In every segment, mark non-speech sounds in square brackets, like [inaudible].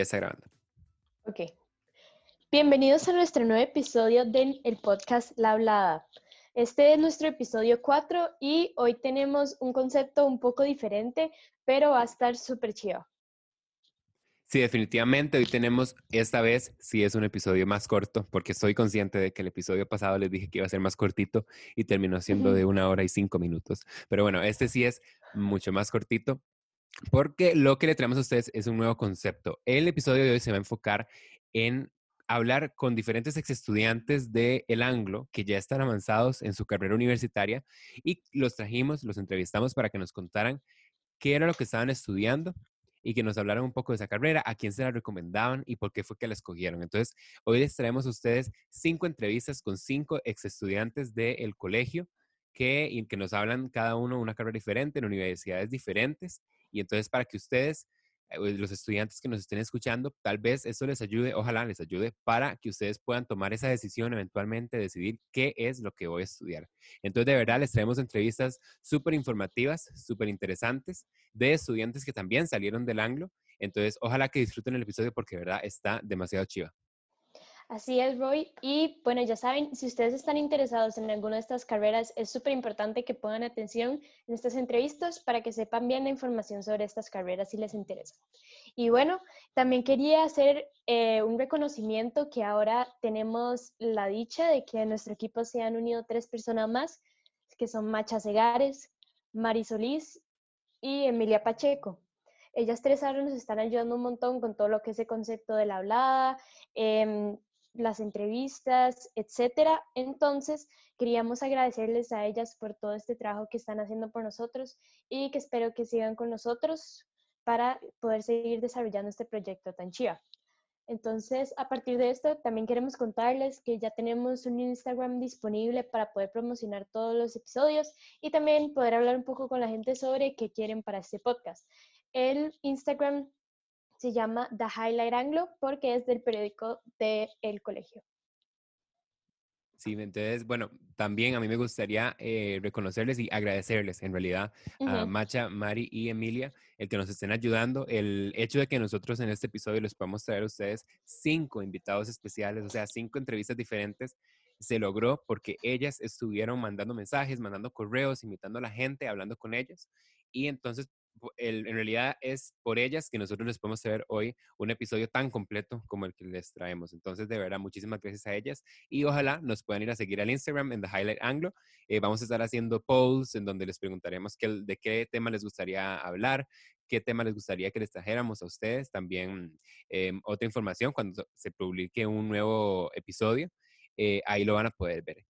ya está grabando. Ok. Bienvenidos a nuestro nuevo episodio del el podcast La Hablada. Este es nuestro episodio 4 y hoy tenemos un concepto un poco diferente, pero va a estar súper chido. Sí, definitivamente hoy tenemos, esta vez sí es un episodio más corto, porque soy consciente de que el episodio pasado les dije que iba a ser más cortito y terminó siendo de una hora y cinco minutos. Pero bueno, este sí es mucho más cortito, porque lo que le traemos a ustedes es un nuevo concepto. El episodio de hoy se va a enfocar en hablar con diferentes ex estudiantes de El Anglo que ya están avanzados en su carrera universitaria y los trajimos, los entrevistamos para que nos contaran qué era lo que estaban estudiando y que nos hablaran un poco de esa carrera, a quién se la recomendaban y por qué fue que la escogieron. Entonces, hoy les traemos a ustedes cinco entrevistas con cinco ex estudiantes del colegio que, que nos hablan cada uno una carrera diferente en universidades diferentes. Y entonces, para que ustedes eh, los estudiantes que nos estén escuchando, tal vez eso les ayude, ojalá les ayude para que ustedes puedan tomar esa decisión, eventualmente decidir qué es lo que voy a estudiar. Entonces, de verdad, les traemos entrevistas súper informativas, súper interesantes de estudiantes que también salieron del anglo. Entonces, ojalá que disfruten el episodio porque de verdad está demasiado chiva. Así es, Roy. Y bueno, ya saben, si ustedes están interesados en alguna de estas carreras, es súper importante que pongan atención en estas entrevistas para que sepan bien la información sobre estas carreras si les interesa. Y bueno, también quería hacer eh, un reconocimiento que ahora tenemos la dicha de que en nuestro equipo se han unido tres personas más, que son Macha Segares, Mari Solís y Emilia Pacheco. Ellas tres ahora nos están ayudando un montón con todo lo que es el concepto de la hablada, eh, las entrevistas, etcétera. Entonces, queríamos agradecerles a ellas por todo este trabajo que están haciendo por nosotros y que espero que sigan con nosotros para poder seguir desarrollando este proyecto tan chiva. Entonces, a partir de esto, también queremos contarles que ya tenemos un Instagram disponible para poder promocionar todos los episodios y también poder hablar un poco con la gente sobre qué quieren para este podcast. El Instagram se llama The Highlight Anglo porque es del periódico del el colegio. Sí, entonces, bueno, también a mí me gustaría eh, reconocerles y agradecerles en realidad a Macha, Mari y Emilia el que nos estén ayudando. El hecho de que nosotros en este episodio les podamos traer a ustedes cinco invitados especiales, o sea, cinco entrevistas diferentes, se logró porque ellas estuvieron mandando mensajes, mandando correos, invitando a la gente, hablando con ellos. Y entonces en realidad es por ellas que nosotros les podemos traer hoy un episodio tan completo como el que les traemos. Entonces, de verdad, muchísimas gracias a ellas y ojalá nos puedan ir a seguir al Instagram en The Highlight Anglo. Eh, vamos a estar haciendo polls en donde les preguntaremos de qué tema les gustaría hablar, qué tema les gustaría que les trajéramos a ustedes. También em, otra información cuando se publique un nuevo episodio, eh, ahí lo van a poder ver.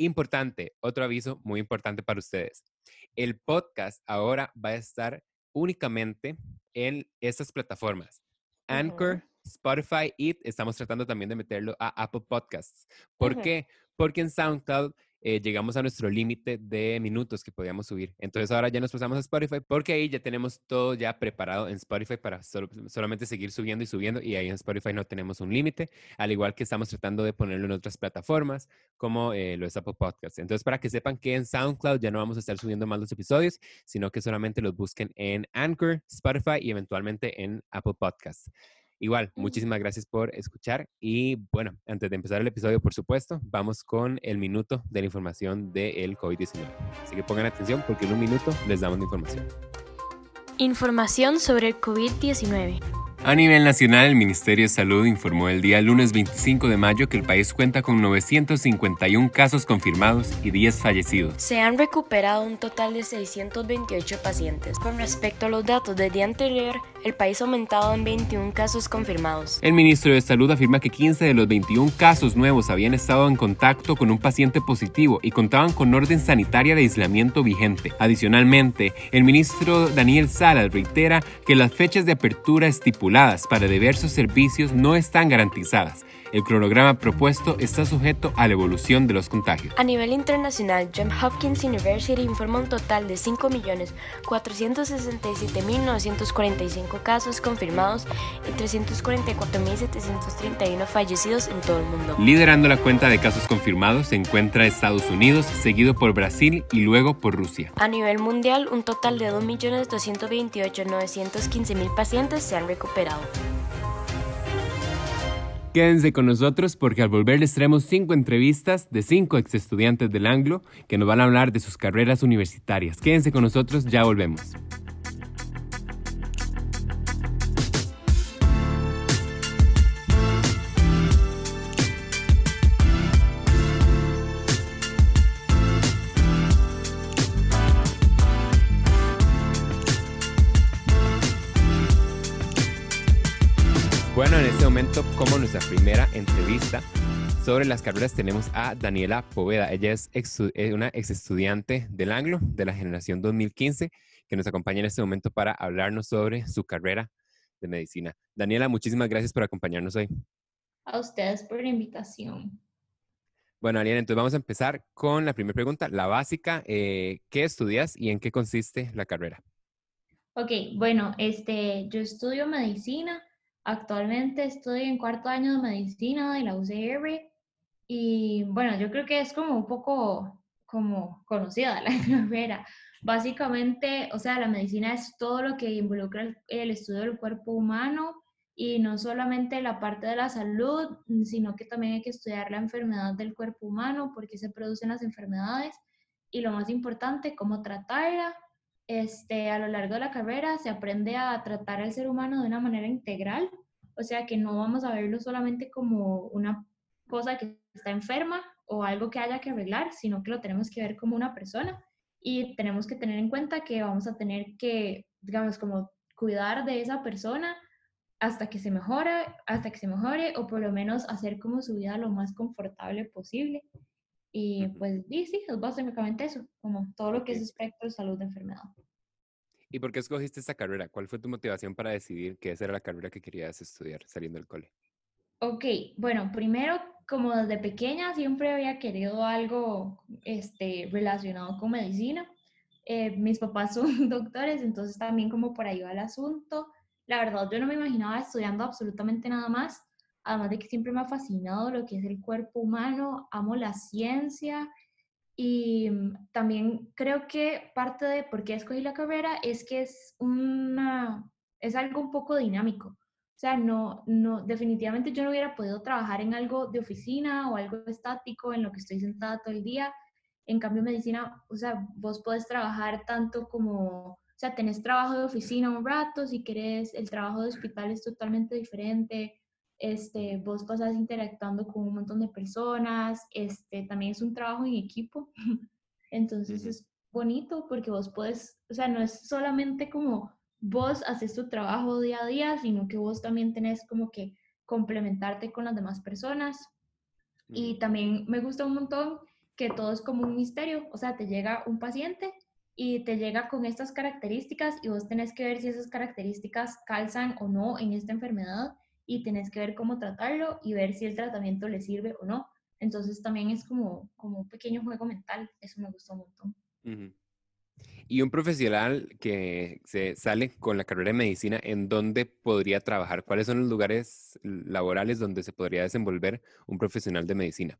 Importante, otro aviso muy importante para ustedes. El podcast ahora va a estar únicamente en estas plataformas. Anchor, Spotify y estamos tratando también de meterlo a Apple Podcasts. ¿Por qué? Porque en SoundCloud eh, llegamos a nuestro límite de minutos que podíamos subir. Entonces ahora ya nos pasamos a Spotify porque ahí ya tenemos todo ya preparado en Spotify para solamente seguir subiendo y subiendo y ahí en Spotify no tenemos un límite, al igual que estamos tratando de ponerlo en otras plataformas como eh, los Apple Podcasts. Entonces para que sepan que en SoundCloud ya no vamos a estar subiendo más los episodios, sino que solamente los busquen en Anchor, Spotify y eventualmente en Apple Podcasts. Igual, muchísimas gracias por escuchar y bueno, antes de empezar el episodio, por supuesto, vamos con el minuto de la información del COVID-19. Así que pongan atención porque en un minuto les damos la información. Información sobre el COVID-19. A nivel nacional, el Ministerio de Salud informó el día lunes 25 de mayo que el país cuenta con 951 casos confirmados y 10 fallecidos. Se han recuperado un total de 628 pacientes. Con respecto a los datos del día anterior, el país ha aumentado en 21 casos confirmados. El ministro de Salud afirma que 15 de los 21 casos nuevos habían estado en contacto con un paciente positivo y contaban con orden sanitaria de aislamiento vigente. Adicionalmente, el ministro Daniel Salas reitera que las fechas de apertura estipuladas para diversos servicios no están garantizadas. El cronograma propuesto está sujeto a la evolución de los contagios. A nivel internacional, Johns Hopkins University informa un total de 5.467.945 casos confirmados y 344.731 fallecidos en todo el mundo. Liderando la cuenta de casos confirmados se encuentra Estados Unidos, seguido por Brasil y luego por Rusia. A nivel mundial, un total de 2.228.915.000 pacientes se han recuperado. Quédense con nosotros porque al volver les traemos cinco entrevistas de cinco exestudiantes del Anglo que nos van a hablar de sus carreras universitarias. Quédense con nosotros, ya volvemos. Bueno, en este momento, como nuestra primera entrevista sobre las carreras, tenemos a Daniela Poveda. Ella es eh, una ex estudiante del Anglo de la generación 2015 que nos acompaña en este momento para hablarnos sobre su carrera de medicina. Daniela, muchísimas gracias por acompañarnos hoy. A ustedes por la invitación. Bueno, Ariana, entonces vamos a empezar con la primera pregunta, la básica. Eh, ¿Qué estudias y en qué consiste la carrera? Ok, bueno, este, yo estudio medicina Actualmente estoy en cuarto año de medicina de la UCR y bueno, yo creo que es como un poco como conocida [laughs] la carrera. Básicamente, o sea, la medicina es todo lo que involucra el, estudio del cuerpo humano y no solamente la parte de la salud, sino que también hay que estudiar la enfermedad del cuerpo humano, por qué se producen las enfermedades y lo más importante, cómo tratarla este, a lo largo de la carrera se aprende a tratar al ser humano de una manera integral, o sea que no vamos a verlo solamente como una cosa que está enferma o algo que haya que arreglar, sino que lo tenemos que ver como una persona y tenemos que tener en cuenta que vamos a tener que, digamos, como cuidar de esa persona hasta que se mejore, hasta que se mejore o por lo menos hacer como su vida lo más confortable posible. Y pues sí, sí, es básicamente eso, como todo lo que es espectro de salud de enfermedad. ¿Y por qué escogiste esta carrera? ¿Cuál fue tu motivación para decidir que esa era la carrera que querías estudiar saliendo del cole? Ok, bueno, primero, como desde pequeña siempre había querido algo este, relacionado con medicina. Eh, mis papás [laughs] son doctores, entonces también como por ahí va el asunto. La verdad, yo no me imaginaba estudiando absolutamente nada más además de que siempre me ha fascinado lo que es el cuerpo humano, amo la ciencia y mm, también creo que parte de por qué escogí la carrera es que es, una, es algo un poco dinámico. O sea, no, no, definitivamente yo no hubiera podido trabajar en algo de oficina o algo estático en lo que estoy sentada todo el día. En cambio, medicina, o sea, vos podés trabajar tanto como, o sea, tenés trabajo de oficina un rato, si querés, el trabajo de hospital es totalmente diferente este, vos pasas interactuando con un montón de personas, este, también es un trabajo en equipo, [laughs] entonces es bonito porque vos puedes, o sea, no es solamente como vos haces tu trabajo día a día, sino que vos también tenés como que complementarte con las demás personas. Y también me gusta un montón que todo es como un misterio, o sea, te llega un paciente y te llega con estas características y vos tenés que ver si esas características calzan o no en esta enfermedad y tenés que ver cómo tratarlo y ver si el tratamiento le sirve o no. Entonces también es como, como un pequeño juego mental, eso me gustó un montón. Y un profesional que se sale con la carrera de medicina, ¿en dónde podría trabajar? ¿Cuáles son los lugares laborales donde se podría desenvolver un profesional de medicina?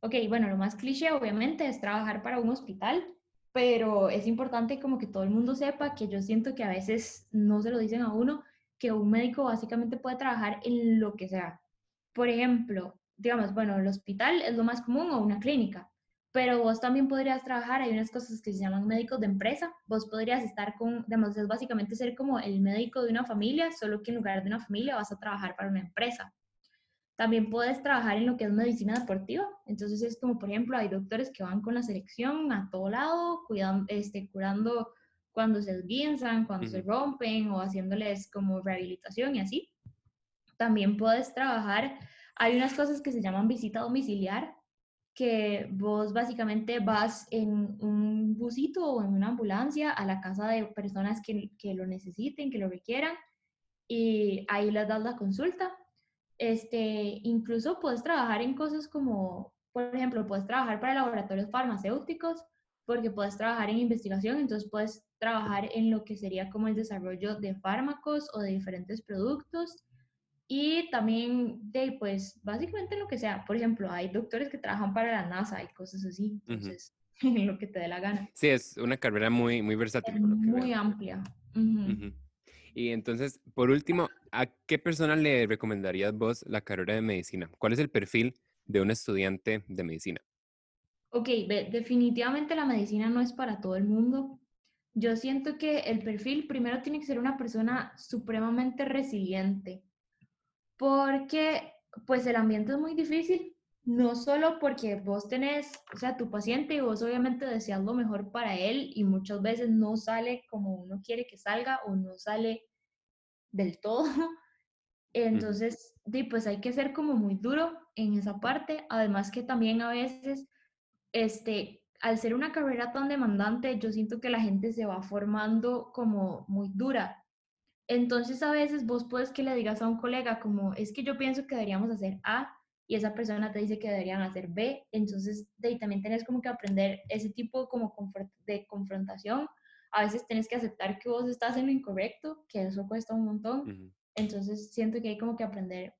Ok, bueno, lo más cliché obviamente es trabajar para un hospital, pero es importante como que todo el mundo sepa que yo siento que a veces no se lo dicen a uno, que un médico básicamente puede trabajar en lo que sea. Por ejemplo, digamos, bueno, el hospital es lo más común o una clínica, pero vos también podrías trabajar, hay unas cosas que se llaman médicos de empresa, vos podrías estar con, digamos, es básicamente ser como el médico de una familia, solo que en lugar de una familia vas a trabajar para una empresa. También puedes trabajar en lo que es medicina deportiva, entonces es como, por ejemplo, hay doctores que van con la selección a todo lado, cuidando, este, curando cuando se esguinzan, cuando se rompen o haciéndoles como rehabilitación y así. También puedes trabajar, hay unas cosas que se llaman visita domiciliar, que vos básicamente vas en un busito o en una ambulancia a la casa de personas que, que lo necesiten, que lo requieran, y ahí les das la consulta. Este, incluso puedes trabajar en cosas como, por ejemplo, puedes trabajar para laboratorios farmacéuticos, porque puedes trabajar en investigación, entonces puedes trabajar en lo que sería como el desarrollo de fármacos o de diferentes productos y también de, pues, básicamente lo que sea. Por ejemplo, hay doctores que trabajan para la NASA y cosas así, entonces, [laughs] lo que te dé la gana. Sí, es una carrera muy, muy versátil. muy amplia. Y entonces, por último, ¿a qué persona le recomendarías vos la carrera de medicina? ¿Cuál es el perfil de un estudiante de medicina? Ok, definitivamente la medicina no es para todo el mundo. Yo siento que el perfil primero tiene que ser una persona supremamente resiliente, porque pues el ambiente es muy difícil, no solo porque vos tenés, o sea, tu paciente y vos obviamente deseas lo mejor para él y muchas veces no sale como uno quiere que salga o no sale del todo. [laughs] Entonces, pues hay que ser como muy duro en esa parte. Además que también a veces, este, al ser una carrera tan demandante, yo siento que la gente se va formando como muy dura. Entonces a veces vos puedes que le digas a un colega como, es que yo pienso que deberíamos hacer A y esa persona te dice que deberían hacer B. Entonces de ahí también tenés como que aprender ese tipo como de confrontación. A veces tenés que aceptar que vos estás en lo incorrecto, que eso cuesta un montón. Entonces siento que hay como que aprender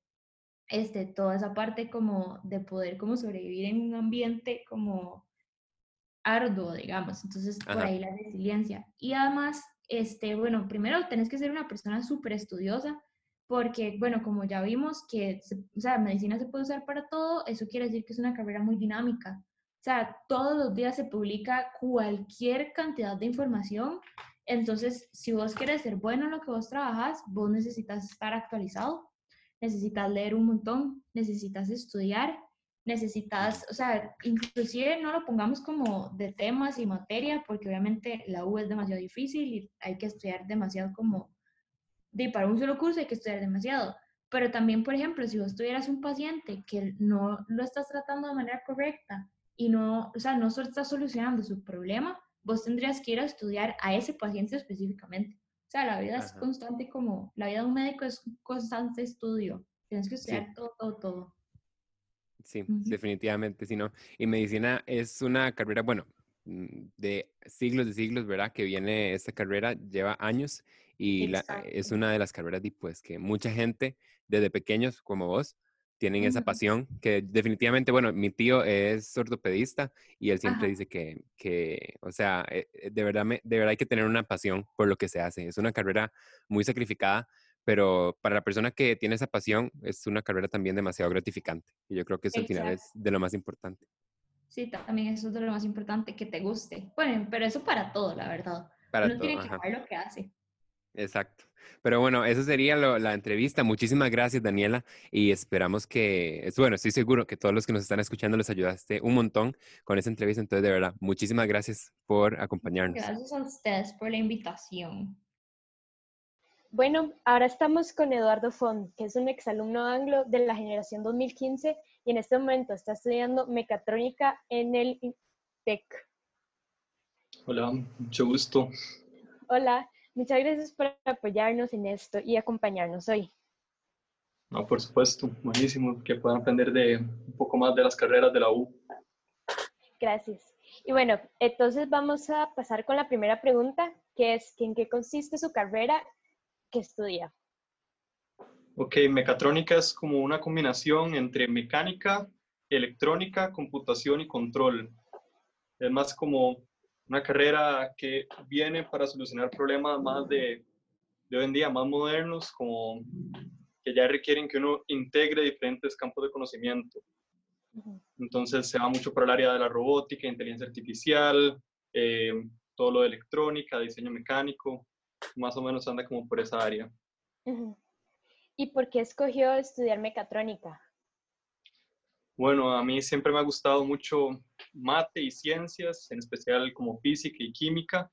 este, toda esa parte como de poder como sobrevivir en un ambiente como arduo, digamos. Entonces, por ahí la resiliencia. Y además, este, bueno, primero tenés que ser una persona súper estudiosa, porque, bueno, como ya vimos que, o sea, medicina se puede usar para todo, eso quiere decir que es una carrera muy dinámica. O sea, todos los días se publica cualquier cantidad de información. Entonces, si vos quieres ser bueno en lo que vos trabajas, vos necesitas estar actualizado, necesitas leer un montón, necesitas estudiar necesitas, o sea, inclusive no lo pongamos como de temas y materia, porque obviamente la U es demasiado difícil y hay que estudiar demasiado como, de para un solo curso hay que estudiar demasiado. Pero también, por ejemplo, si vos tuvieras un paciente que no lo estás tratando de manera correcta y no, o sea, no estás solucionando su problema, vos tendrías que ir a estudiar a ese paciente específicamente. O sea, la vida es constante como, la vida de un médico es constante estudio. Tienes que estudiar todo, todo, todo. Sí, definitivamente, sí, ¿no? Y medicina es una carrera, bueno, mm, de siglos de siglos, ¿verdad? Que viene esta carrera, lleva años y la, es una de las carreras pues, que mucha gente desde pequeños como vos tienen esa pasión que definitivamente, bueno, mi tío es ortopedista y él siempre dice que, que, o sea, eh, eh, de verdad, me, de verdad hay que tener una pasión por lo que se hace. Es una carrera muy sacrificada, pero para la persona que tiene esa pasión es una carrera también demasiado gratificante. Y yo creo que eso al final es de lo más importante. Sí, también eso es de lo más importante, que te guste. Bueno, pero eso para todo, la verdad. Para Uno tiene que saber lo que hace. Exacto. Pero bueno, eso sería la entrevista. Muchísimas gracias, Daniela. Y esperamos que, bueno, estoy seguro que todos los que nos están escuchando les ayudaste un montón con esa entrevista. Entonces, de verdad, muchísimas gracias por acompañarnos. Gracias a ustedes por la invitación. Bueno, ahora estamos con Eduardo Font, que es un exalumno anglo de la generación 2015 y en este momento está estudiando mecatrónica en el TEC. Hola, mucho gusto. Hola, muchas gracias por apoyarnos en esto y acompañarnos hoy. No, por supuesto, buenísimo que puedan aprender de un poco más de las carreras de la U. Gracias. Y bueno, entonces vamos a pasar con la primera pregunta, que es ¿en qué consiste su carrera que estudia? Ok, mecatrónica es como una combinación entre mecánica, electrónica, computación y control. Es más como una carrera que viene para solucionar problemas más de, de hoy en día, más modernos, como que ya requieren que uno integre diferentes campos de conocimiento. Entonces se va mucho por el área de la robótica, inteligencia artificial, eh, todo lo de electrónica, diseño mecánico más o menos anda como por esa área. ¿Y por qué escogió estudiar mecatrónica? Bueno, a mí siempre me ha gustado mucho mate y ciencias, en especial como física y química,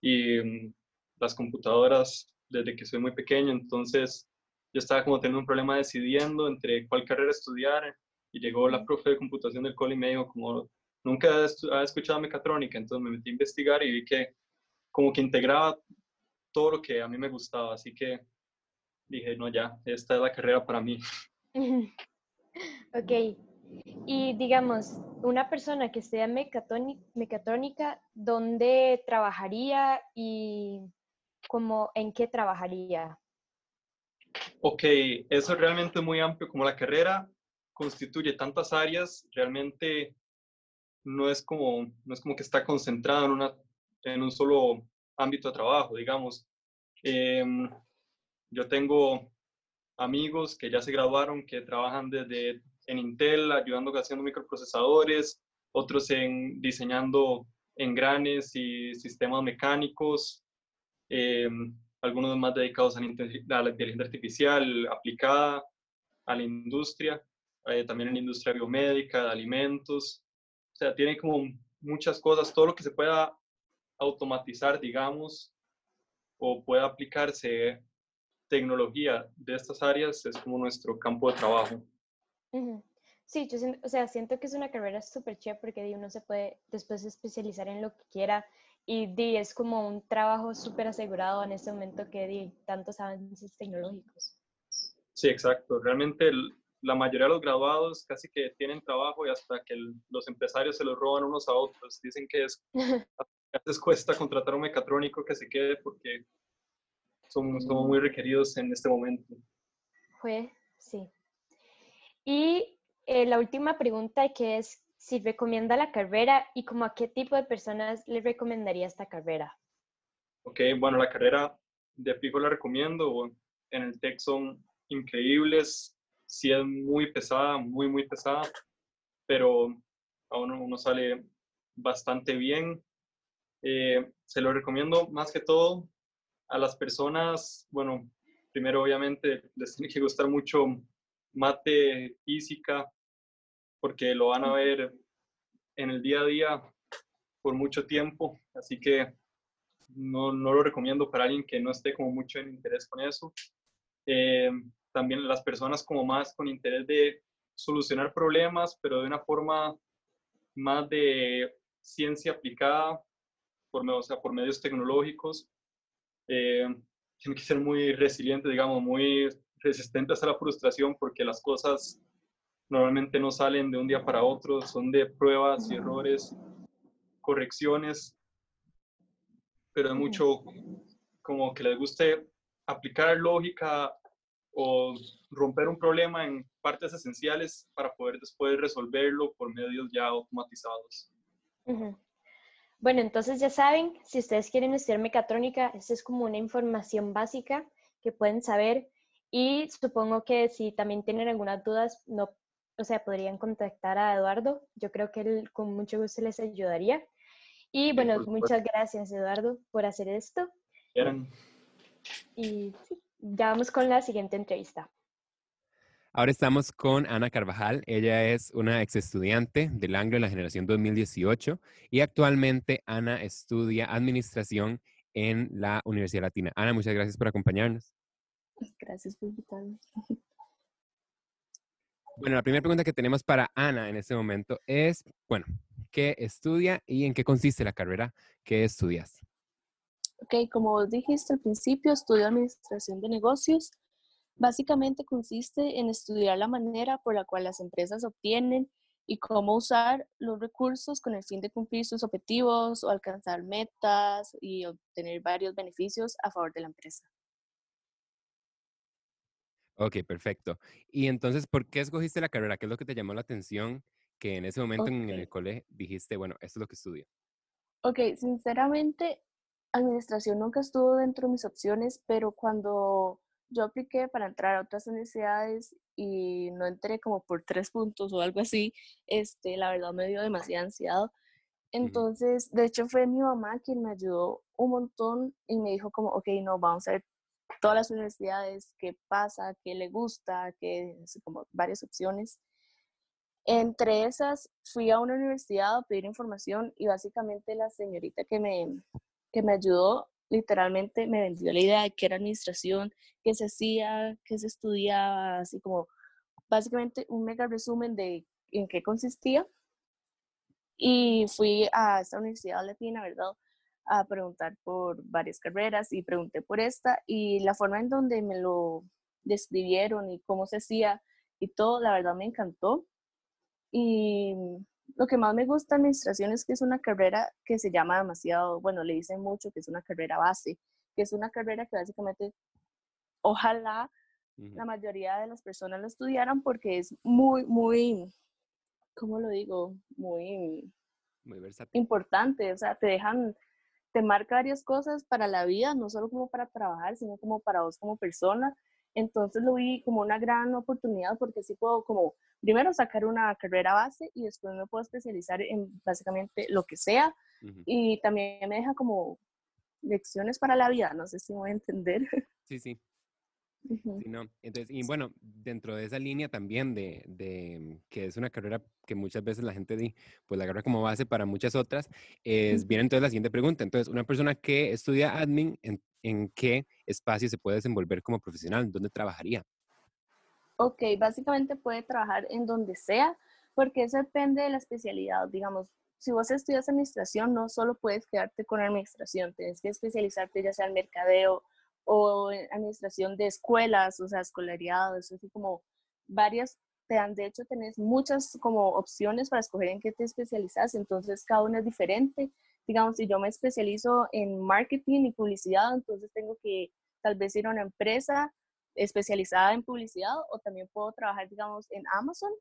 y mm, las computadoras desde que soy muy pequeño, entonces yo estaba como teniendo un problema decidiendo entre cuál carrera estudiar, y llegó la profe de computación del cole y me dijo como, nunca he escuchado mecatrónica, entonces me metí a investigar y vi que como que integraba todo lo que a mí me gustaba, así que dije, no, ya, esta es la carrera para mí. [laughs] ok. Y digamos, una persona que estudia mecatrónica, ¿dónde trabajaría y como en qué trabajaría? Ok, eso es realmente muy amplio. Como la carrera constituye tantas áreas, realmente no es como, no es como que está concentrado en, una, en un solo ámbito de trabajo, digamos. Em, yo tengo amigos que ya se graduaron, que trabajan desde en Intel, ayudando haciendo microprocesadores, otros en diseñando engranes y sistemas mecánicos, eh, algunos más dedicados a la, inteligencia artificial aplicada a la industria, eh, también en la industria biomédica, de alimentos. O sea, tiene como muchas cosas, todo lo que se pueda automatizar, digamos, o pueda aplicarse tecnología de estas áreas es como nuestro campo de trabajo. Sí, yo siento, o sea, siento que es una carrera súper chévere porque uno se puede después especializar en lo que quiera y di, es como un trabajo súper asegurado en este momento que di tantos avances tecnológicos. Sí, exacto. Realmente la mayoría de los graduados casi que tienen trabajo y hasta que los empresarios se los roban unos a otros. Dicen que es, [laughs] a veces cuesta contratar a un mecatrónico que se quede porque somos, muy requeridos en este momento. Fue, sí. Y eh, la última pregunta que es si recomienda la carrera y como a qué tipo de personas le recomendaría esta carrera. Ok, bueno, la carrera de pico la recomiendo. En el TEC son increíbles. Sí es muy pesada, muy, muy pesada, pero a uno, uno sale bastante bien. Eh, se lo recomiendo más que todo a las personas, bueno, primero obviamente [laughs] les tiene que gustar mucho mate, física, porque lo van a ver en el día a día por mucho tiempo, así que no, no lo recomiendo para alguien que no esté como mucho en interés con eso. Eh, también las personas como más con interés de solucionar problemas, pero de una forma más de ciencia aplicada, por, o sea, por medios tecnológicos, eh, tienen que ser muy resilientes, digamos, muy resistentes a la frustración porque las cosas normalmente no salen de un día para otro, son de pruebas y errores, correcciones, pero es mucho como que les guste aplicar lógica o romper un problema en partes esenciales para poder después resolverlo por medios ya automatizados. Bueno, entonces ya saben, si ustedes quieren estudiar mecatrónica, esta es como una información básica que pueden saber y supongo que si también tienen algunas dudas, no, o sea, podrían contactar a Eduardo. Yo creo que él con mucho gusto les ayudaría. Y bueno, muchas gracias Eduardo por hacer esto. Y ya vamos con la siguiente entrevista. Ahora estamos con Ana Carvajal. Ella es una ex estudiante del Anglo de la generación 2018 y actualmente Ana estudia administración en la Universidad Latina. Ana, muchas gracias por acompañarnos. Gracias por invitarme. Bueno, la primera pregunta que tenemos para Ana en este momento es, bueno, ¿qué estudia y en qué consiste la carrera que estudias? Ok, como dijiste al principio, estudio administración de negocios Básicamente consiste en estudiar la manera por la cual las empresas obtienen y cómo usar los recursos con el fin de cumplir sus objetivos o alcanzar metas y obtener varios beneficios a favor de la empresa. Ok, perfecto. Y entonces, ¿por qué escogiste la carrera? ¿Qué es lo que te llamó la atención que en ese momento en el colegio dijiste, bueno, esto es lo que estudio? Ok, sinceramente, administración nunca estuvo dentro de mis opciones, pero cuando yo apliqué para entrar a otras universidades y no entré como por tres puntos o algo así, este, la verdad me dio demasiada ansiedad. Entonces, de hecho fue mi mamá quien me ayudó un montón y me dijo como, ok, no, vamos a ver todas las universidades, qué pasa, qué le gusta, qué, como varias opciones. Entre esas, fui a una universidad a pedir información y básicamente la señorita que me, que me ayudó literalmente me vendió la idea de que era administración, que se hacía, que se estudiaba, así como básicamente un mega resumen de en qué consistía. Y fui a esta universidad latina, ¿verdad? A preguntar por varias carreras y pregunté por esta y la forma en donde me lo describieron y cómo se hacía y todo, la verdad me encantó. Y lo que más me gusta de administración es que es una carrera que se llama demasiado, bueno, le dicen mucho que es una carrera base, que es una carrera que básicamente ojalá la mayoría de las personas lo estudiaran porque es muy, muy, ¿cómo lo digo? Muy, muy importante, o sea, te dejan, te marca varias cosas para la vida, no solo como para trabajar, sino como para vos como persona. Entonces lo vi como una gran oportunidad porque sí puedo como primero sacar una carrera base y después me puedo especializar en básicamente lo que sea. Y también me deja como lecciones para la vida, no sé si me voy a entender. Sí, sí. Entonces, y bueno, dentro de esa línea también de, de, que es una carrera que muchas veces la gente di, pues la agarra como base para muchas otras, es, viene entonces la siguiente pregunta. Entonces, una persona que estudia admin, ¿en, en qué espacio se puede desenvolver como profesional? ¿Dónde trabajaría? Ok, básicamente puede trabajar en donde sea, porque eso depende de la especialidad. Digamos, si vos estudias administración, no solo puedes quedarte con administración, tienes que especializarte ya sea en mercadeo o administración de escuelas, o sea, escolariado, eso así como varias, te dan, de hecho, tenés muchas como opciones para escoger en qué te especializas, entonces cada uno es diferente. Digamos, si yo me especializo en marketing y publicidad, entonces tengo que tal vez ir a una empresa especializada en publicidad o también puedo trabajar, digamos, en Amazon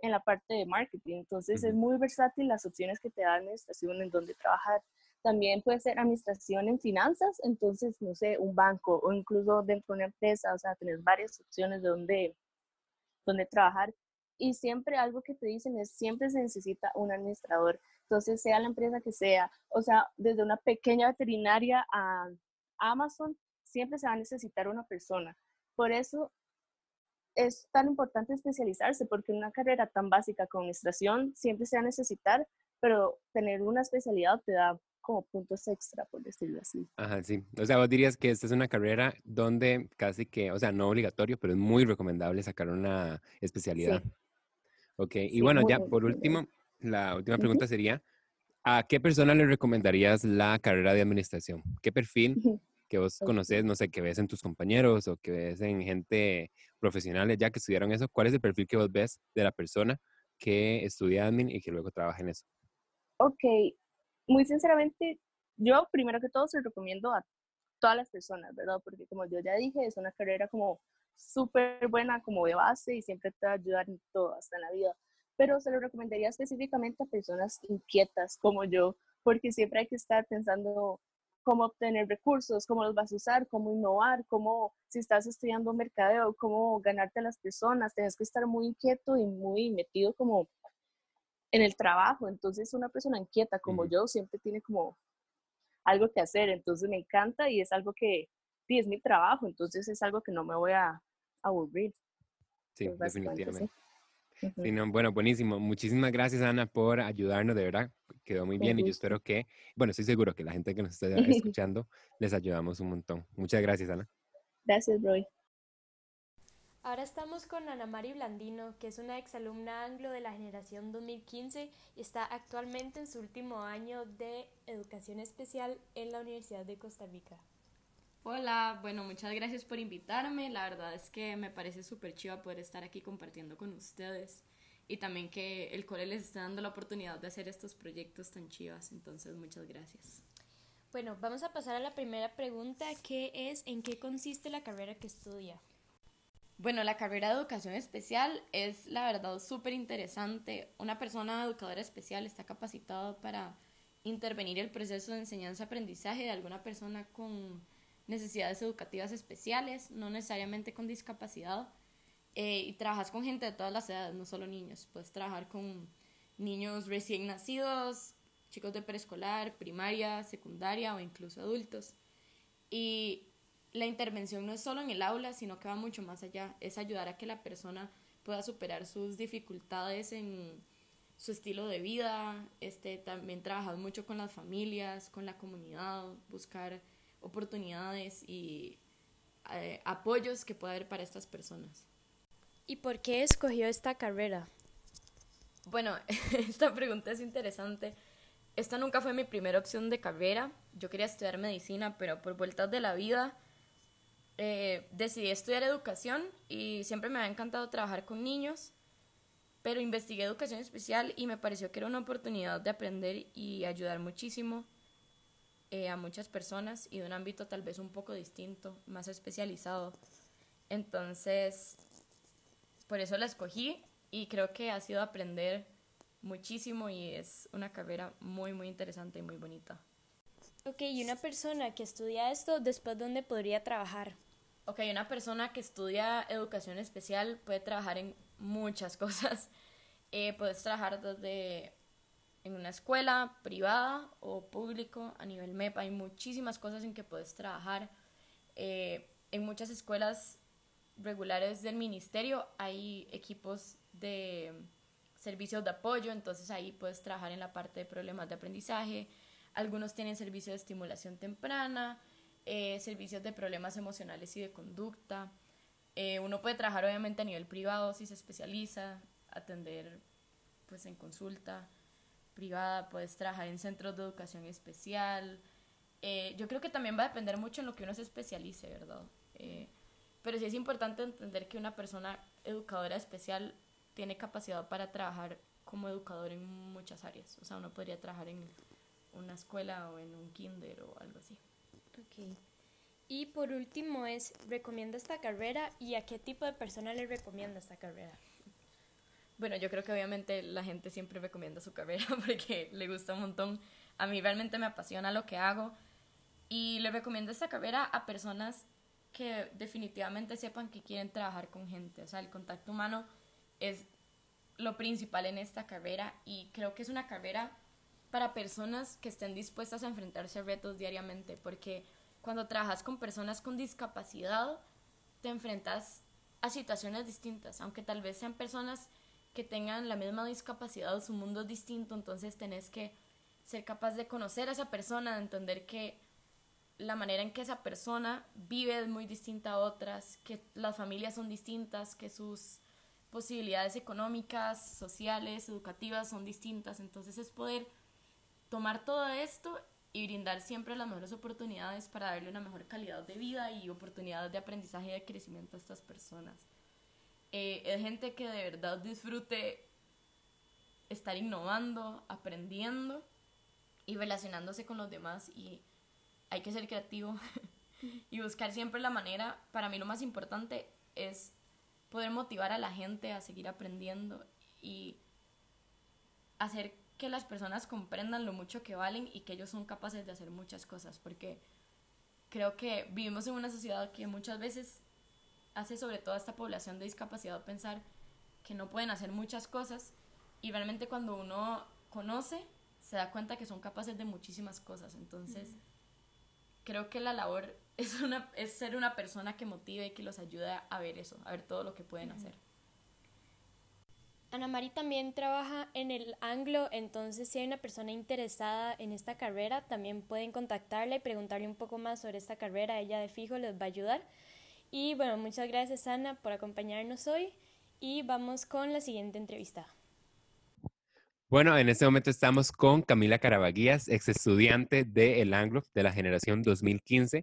en la parte de marketing. Entonces es muy versátil las opciones que te da administración en donde trabajar. También puede ser administración en finanzas, entonces, no sé, un banco o incluso dentro de una empresa, o sea, tener varias opciones de donde, donde trabajar. Y siempre algo que te dicen es, siempre se necesita un administrador. Entonces, sea la empresa que sea, o sea, desde una pequeña veterinaria a Amazon, siempre se va a necesitar una persona. Por eso es tan importante especializarse porque una carrera tan básica como administración siempre se va a necesitar, pero tener una especialidad te da como puntos extra, por decirlo así. Ajá, sí. O sea, vos dirías que esta es una carrera donde casi que, o sea, no obligatorio, pero es muy recomendable sacar una especialidad. Sí. Ok, y bueno, ya por último, la última pregunta sería, ¿a qué persona le recomendarías la carrera de administración? ¿Qué perfil que vos conoces, no sé, que ves en tus compañeros o que ves en gente profesionales ya que estudiaron eso, ¿cuál es el perfil que vos ves de la persona que estudia admin y que luego trabaja en eso? Ok, muy sinceramente, yo primero que todo se lo recomiendo a todas las personas, ¿verdad? Porque como yo ya dije, es una carrera como súper buena, como de base y siempre te va a ayudar en todo, hasta en la vida. Pero se lo recomendaría específicamente a personas inquietas como yo, porque siempre hay que estar pensando cómo obtener recursos, cómo los vas a usar, cómo innovar, cómo, si estás estudiando mercadeo, cómo ganarte a las personas, tienes que estar muy inquieto y muy metido como en el trabajo. Entonces, una persona inquieta como yo siempre tiene como algo que hacer, entonces me encanta y es algo que sí, es mi trabajo, entonces es algo que no me voy a aburrir. Sí, pues, definitivamente bueno, buenísimo. Muchísimas gracias, Ana, por ayudarnos, de verdad. Quedó muy bien y yo espero que, bueno, estoy seguro que la gente que nos está [laughs] escuchando les ayudamos un montón. Muchas gracias, Ana. Gracias, Roy. Ahora estamos con Ana Mari Blandino, que es una exalumna anglo de la generación 2015 y está actualmente en su último año de educación especial en la Universidad de Costa Rica. Hola, bueno, muchas gracias por invitarme. La verdad es que me parece súper chiva poder estar aquí compartiendo con ustedes y también que el cole les esté dando la oportunidad de hacer estos proyectos tan chivas. Entonces, muchas gracias. Bueno, vamos a pasar a la primera pregunta, que es ¿en qué consiste la carrera que estudia? Bueno, la carrera de educación especial es la verdad súper interesante. Una persona educadora especial está capacitada para intervenir el proceso de enseñanza-aprendizaje de alguna persona con necesidades educativas especiales, no necesariamente con discapacidad, eh, y trabajas con gente de todas las edades, no solo niños, puedes trabajar con niños recién nacidos, chicos de preescolar, primaria, secundaria o incluso adultos. Y la intervención no es solo en el aula, sino que va mucho más allá, es ayudar a que la persona pueda superar sus dificultades en su estilo de vida, este, también trabajas mucho con las familias, con la comunidad, buscar oportunidades y eh, apoyos que pueda haber para estas personas. ¿Y por qué escogió esta carrera? Bueno, [laughs] esta pregunta es interesante. Esta nunca fue mi primera opción de carrera. Yo quería estudiar medicina, pero por vueltas de la vida eh, decidí estudiar educación y siempre me ha encantado trabajar con niños, pero investigué educación especial y me pareció que era una oportunidad de aprender y ayudar muchísimo eh, a muchas personas y de un ámbito tal vez un poco distinto, más especializado. Entonces, por eso la escogí y creo que ha sido aprender muchísimo y es una carrera muy, muy interesante y muy bonita. Ok, y una persona que estudia esto, ¿después dónde podría trabajar? Ok, una persona que estudia educación especial puede trabajar en muchas [laughs] cosas. Eh, puedes trabajar desde en una escuela privada o público a nivel MEP. Hay muchísimas cosas en que puedes trabajar. Eh, en muchas escuelas regulares del ministerio hay equipos de servicios de apoyo, entonces ahí puedes trabajar en la parte de problemas de aprendizaje. Algunos tienen servicios de estimulación temprana, eh, servicios de problemas emocionales y de conducta. Eh, uno puede trabajar obviamente a nivel privado si se especializa, atender pues en consulta privada, puedes trabajar en centros de educación especial. Eh, yo creo que también va a depender mucho en lo que uno se especialice, ¿verdad? pero sí es importante entender que una persona educadora especial tiene capacidad para trabajar como educador en muchas áreas. O sea, uno podría trabajar en una escuela o en un kinder o algo así. Ok. Y por último es, ¿recomienda esta carrera y a qué tipo de persona le recomienda esta carrera? Bueno, yo creo que obviamente la gente siempre recomienda su carrera [laughs] porque le gusta un montón. A mí realmente me apasiona lo que hago y le recomiendo esta carrera a personas que definitivamente sepan que quieren trabajar con gente. O sea, el contacto humano es lo principal en esta carrera y creo que es una carrera para personas que estén dispuestas a enfrentarse a retos diariamente, porque cuando trabajas con personas con discapacidad, te enfrentas a situaciones distintas, aunque tal vez sean personas que tengan la misma discapacidad su mundo es distinto, entonces tenés que ser capaz de conocer a esa persona, de entender que la manera en que esa persona vive es muy distinta a otras, que las familias son distintas, que sus posibilidades económicas, sociales, educativas son distintas. Entonces es poder tomar todo esto y brindar siempre las mejores oportunidades para darle una mejor calidad de vida y oportunidades de aprendizaje y de crecimiento a estas personas. Eh, es gente que de verdad disfrute estar innovando, aprendiendo y relacionándose con los demás y hay que ser creativo [laughs] y buscar siempre la manera, para mí lo más importante es poder motivar a la gente a seguir aprendiendo y hacer que las personas comprendan lo mucho que valen y que ellos son capaces de hacer muchas cosas, porque creo que vivimos en una sociedad que muchas veces hace sobre todo a esta población de discapacidad pensar que no pueden hacer muchas cosas y realmente cuando uno conoce se da cuenta que son capaces de muchísimas cosas. Entonces, creo que la labor [laughs] es, una, es ser una persona que motive y que los ayude a ver eso, a ver todo lo que pueden hacer. Ana Mari también trabaja en el Anglo, entonces si hay una persona interesada en esta carrera, también pueden contactarla y preguntarle un poco más sobre esta carrera. Ella de fijo les va a ayudar. Y bueno, muchas gracias Ana por acompañarnos hoy y vamos con la siguiente entrevista. Bueno, en este momento estamos con Camila Carabaguías, ex estudiante de Anglo de la generación 2015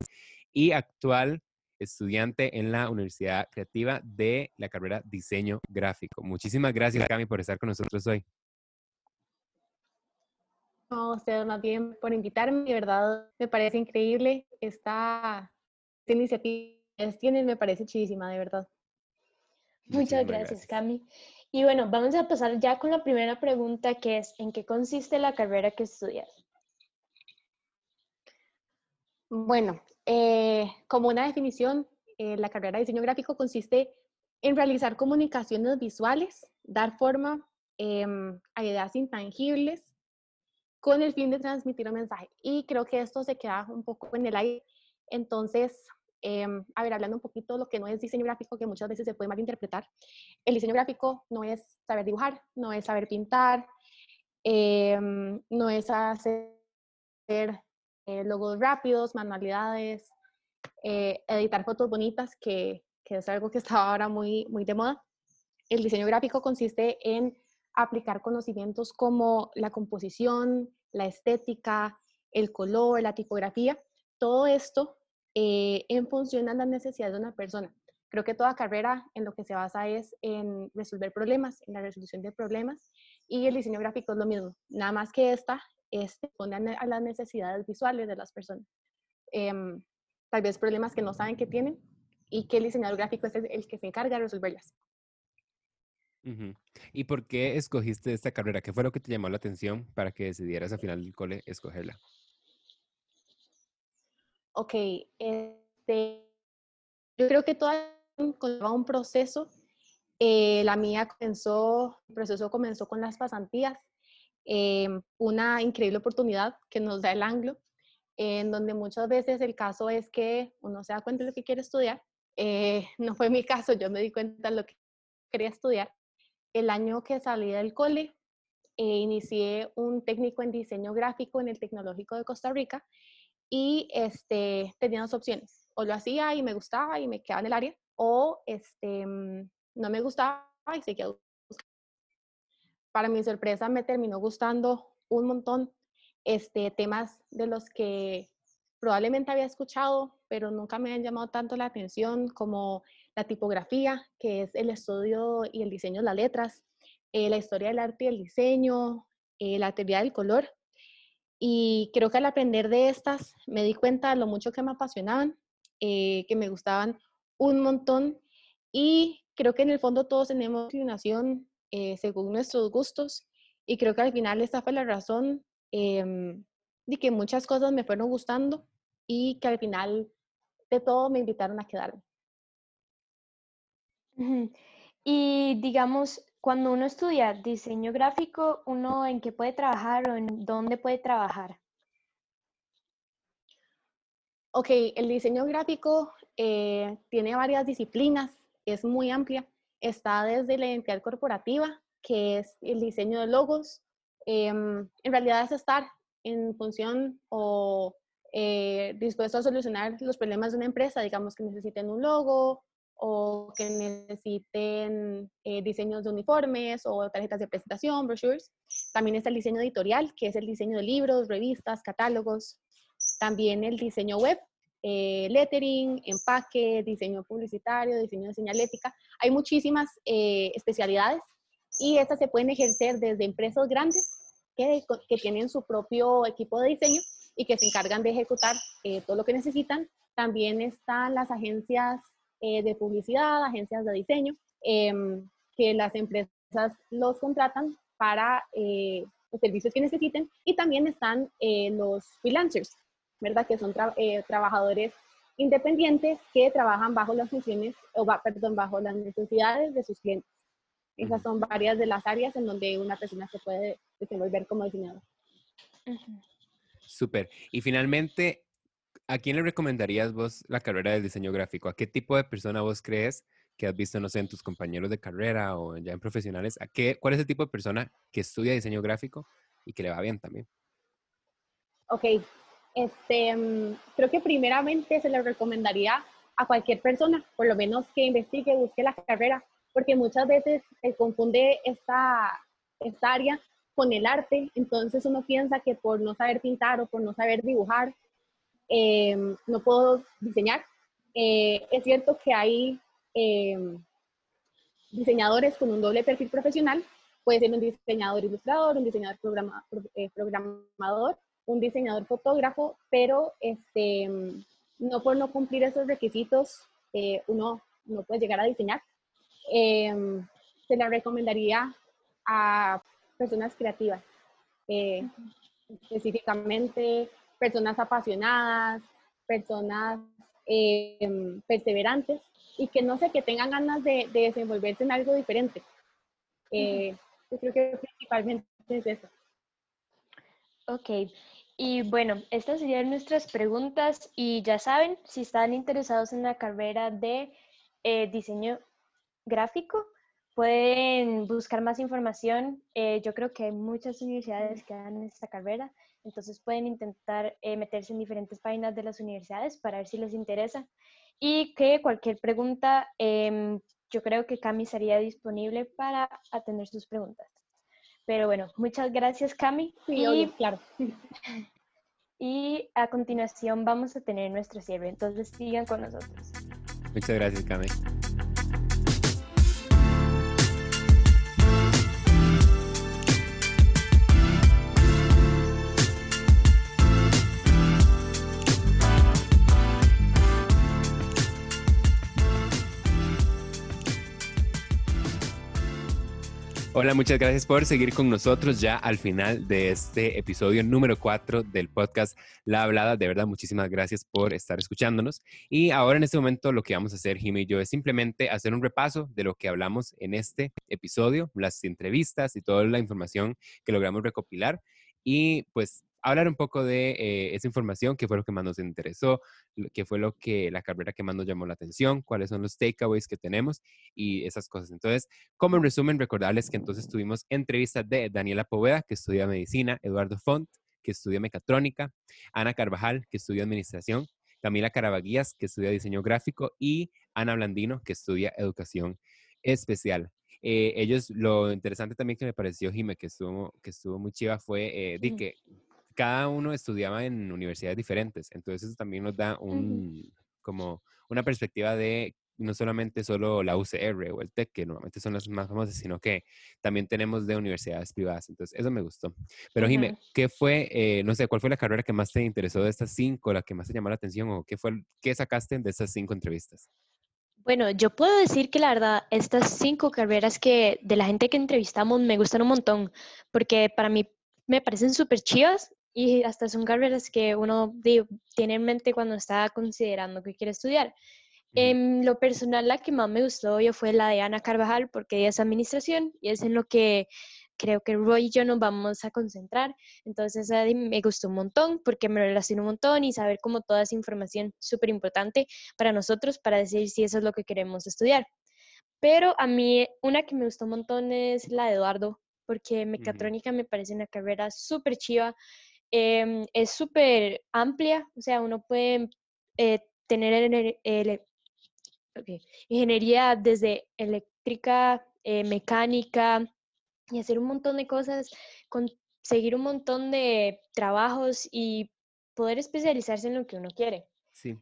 y actual estudiante en la Universidad Creativa de la carrera Diseño Gráfico. Muchísimas gracias, Cami, por estar con nosotros hoy. No, ustedes más bien por invitarme, de verdad me parece increíble esta, iniciativa que tienen, me parece chidísima, de verdad. Muchas gracias, Cami. Y bueno, vamos a pasar ya con la primera pregunta, que es, ¿en qué consiste la carrera que estudias? Bueno, eh, como una definición, eh, la carrera de diseño gráfico consiste en realizar comunicaciones visuales, dar forma em, a ideas intangibles con el fin de transmitir un mensaje. Y creo que esto se queda un poco en el aire. Entonces, em, a ver, hablando un poquito de lo que no es diseño gráfico, que muchas veces se puede malinterpretar. El diseño gráfico no es saber dibujar, no es saber pintar, em, no es hacer eh, logos rápidos, manualidades, eh, editar fotos bonitas, que, que, es algo que [laughs] está ahora muy, muy de moda. El diseño gráfico consiste en aplicar conocimientos como la composición, la estética, el color, la tipografía, todo esto eh, en función de las necesidades de una persona. Creo que toda carrera en lo que se basa es en resolver problemas, en la resolución de problemas, y el diseño gráfico es lo mismo, nada más que esta este, a las necesidades visuales de las personas. Em, tal vez problemas que no saben que tienen y que el diseñador gráfico es el, que se encarga de resolverlas. ¿Y por qué escogiste esta carrera? ¿Qué fue lo que te llamó la atención para que decidieras al final del cole escogerla? Ok, este, yo creo que todo conlleva un proceso. Eh, la mía comenzó, el proceso comenzó con las pasantías, eh, una increíble oportunidad que nos da el anglo, en donde muchas veces el caso es que uno se da cuenta de lo que quiere estudiar. Eh, [laughs] no fue mi caso, yo me di cuenta de lo que quería estudiar. El año que salí del cole, inicié un técnico en diseño gráfico en el Tecnológico de Costa Rica y este, tenía dos opciones. O lo hacía y me gustaba y me quedaba en el área, o este, mm, no me gustaba y seguía. Para mi sorpresa me terminó gustando un montón este, temas de los que probablemente había escuchado, pero nunca me han llamado tanto la atención como la tipografía, que es el estudio y el diseño de las letras, eh, la historia del arte y el diseño, eh, la teoría del color, y creo que al aprender de estas me di cuenta de lo mucho que me apasionaban, eh, que me gustaban un montón y creo que en el fondo todos tenemos inclinación eh, según nuestros gustos y creo que al final esta fue la razón em, de que muchas cosas me fueron gustando y que al final de todo me invitaron a quedarme. Y digamos, cuando uno estudia diseño gráfico, ¿uno en qué puede trabajar o en dónde puede trabajar? Ok, el diseño gráfico eh, tiene varias disciplinas, es muy amplia. Está desde la identidad corporativa, que es el diseño de logos. Em, en realidad es estar en función o eh, dispuesto a solucionar los problemas de una empresa, digamos que necesiten un logo o que necesiten eh, diseños de uniformes o tarjetas de presentación, brochures. También está el diseño editorial, que es el diseño de libros, revistas, catálogos. También el diseño web, eh, lettering, empaque, diseño publicitario, diseño de señalética. Hay muchísimas eh, especialidades y estas se pueden ejercer desde empresas grandes que, tienen su propio equipo de diseño y que se encargan de ejecutar todo lo que necesitan. También están las agencias eh, de publicidad, agencias de diseño, em, que las empresas los contratan para eh, los servicios que necesiten y también están eh, los freelancers, ¿verdad? Que son trabajadores independientes que trabajan bajo las funciones, o perdón, bajo las necesidades de sus clientes. Esas son varias de las áreas en donde una persona se puede desenvolver como diseñador. Súper. Y finalmente, ¿a quién le recomendarías vos la carrera de diseño gráfico? ¿A qué tipo de persona vos crees que has visto, no sé, en tus compañeros de carrera o ya en profesionales? ¿A qué, ¿Cuál es el tipo de persona que estudia diseño gráfico y que le va bien también? Ok, este, mm, creo que primeramente se le recomendaría a cualquier persona, por lo menos que investigue, busque la carrera, porque muchas veces se confunde esta, área con el arte, entonces uno piensa que por no saber pintar o por no saber dibujar, Em, no puedo diseñar. Eh, es cierto que hay em, diseñadores con un doble perfil profesional, puede ser un diseñador ilustrador, un diseñador eh, programador, un diseñador fotógrafo, pero este, no por no cumplir esos requisitos eh, uno no puede llegar a diseñar. Em, se le recomendaría a personas creativas, específicamente personas apasionadas, personas em, perseverantes y que no sé, que tengan ganas de, desenvolverse en algo diferente. Eh, yo creo que principalmente es eso. Ok, y bueno, estas serían nuestras preguntas y ya saben, si están interesados en la carrera de eh, diseño gráfico, pueden buscar más información. Eh, yo creo que hay muchas universidades que dan esta carrera entonces pueden intentar eh, meterse en diferentes páginas de las universidades para ver si les interesa. Y que cualquier pregunta, em, yo creo que Cami estaría disponible para atender sus preguntas. Pero bueno, muchas gracias Cami. Sí, y, claro. [laughs] Y a continuación vamos a tener nuestro cierre. Entonces sigan con nosotros. Muchas gracias Cami. Hola, muchas gracias por seguir con nosotros ya al final de este episodio número 4 del podcast La Hablada. De verdad, muchísimas gracias por estar escuchándonos. Y ahora en este momento lo que vamos a hacer, Jimmy y yo, es simplemente hacer un repaso de lo que hablamos en este episodio, las entrevistas y toda la información que logramos recopilar. Y pues hablar un poco de eh, esa información, qué fue lo que más nos interesó, qué fue lo que la carrera que más nos llamó la atención, cuáles son los takeaways que tenemos y esas cosas. Entonces, como en resumen, recordarles que entonces tuvimos entrevistas de Daniela Poveda, que estudia medicina, Eduardo Font, que estudia mecatrónica, Ana Carvajal, que estudia administración, Camila Carabaguías, que estudia diseño gráfico, y Ana Blandino, que estudia educación especial. Eh, ellos, lo interesante también que me pareció, Jime, que estuvo, que estuvo muy chiva, fue eh, de que cada uno estudiaba en universidades diferentes, entonces eso también nos da un, como una perspectiva de no solamente solo la UCR o el TEC, que normalmente son las más famosas, sino que también tenemos de universidades privadas. Entonces, eso me gustó. Pero, Jime, ¿qué fue, eh, no sé, cuál fue la carrera que más te interesó de estas cinco, la que más te llamó la atención o qué fue, qué sacaste de estas cinco entrevistas? Bueno, yo puedo decir que la verdad, estas cinco carreras que de la gente que entrevistamos me gustan un montón, porque para mí me parecen súper chivas y hasta son carreras que uno tiene en mente cuando está considerando que quiere estudiar. En lo personal, la que más me gustó yo fue la de Ana Carvajal, porque ella es administración y es en lo que creo que Roy y yo nos vamos a concentrar. Entonces, me gustó un montón porque me relacionó un montón y saber como toda esa información súper importante para nosotros para decir si eso es lo que queremos estudiar. Pero a mí, una que me gustó un montón es la de Eduardo, porque mecatrónica me parece una carrera súper chiva Em, es súper amplia, o sea, uno puede eh, tener ingeniería desde eléctrica, eh, mecánica y hacer un montón de cosas, conseguir un montón de trabajos y poder especializarse en lo que uno quiere. Sí.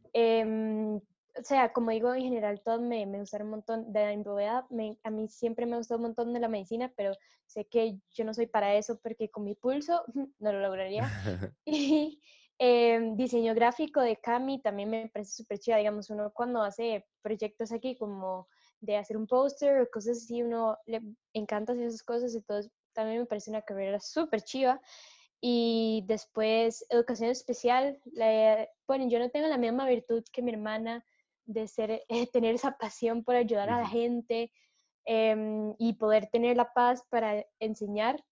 O sea, como digo, en general todos me, me gustaron un montón de la embovedad. a mí siempre me gustó un montón de la medicina, pero sé que yo no soy para eso porque con mi pulso [laughs] no lo lograría. [laughs] y em, diseño gráfico de Cami también me parece súper chida. Digamos, uno cuando hace proyectos aquí como de hacer un póster o cosas así, uno le encanta hacer esas cosas y todo. También me parece una carrera súper chiva y después educación especial. bueno, yo no tengo la misma virtud que mi hermana de ser, eh, tener esa pasión por ayudar a la gente em, y poder tener la paz para enseñar.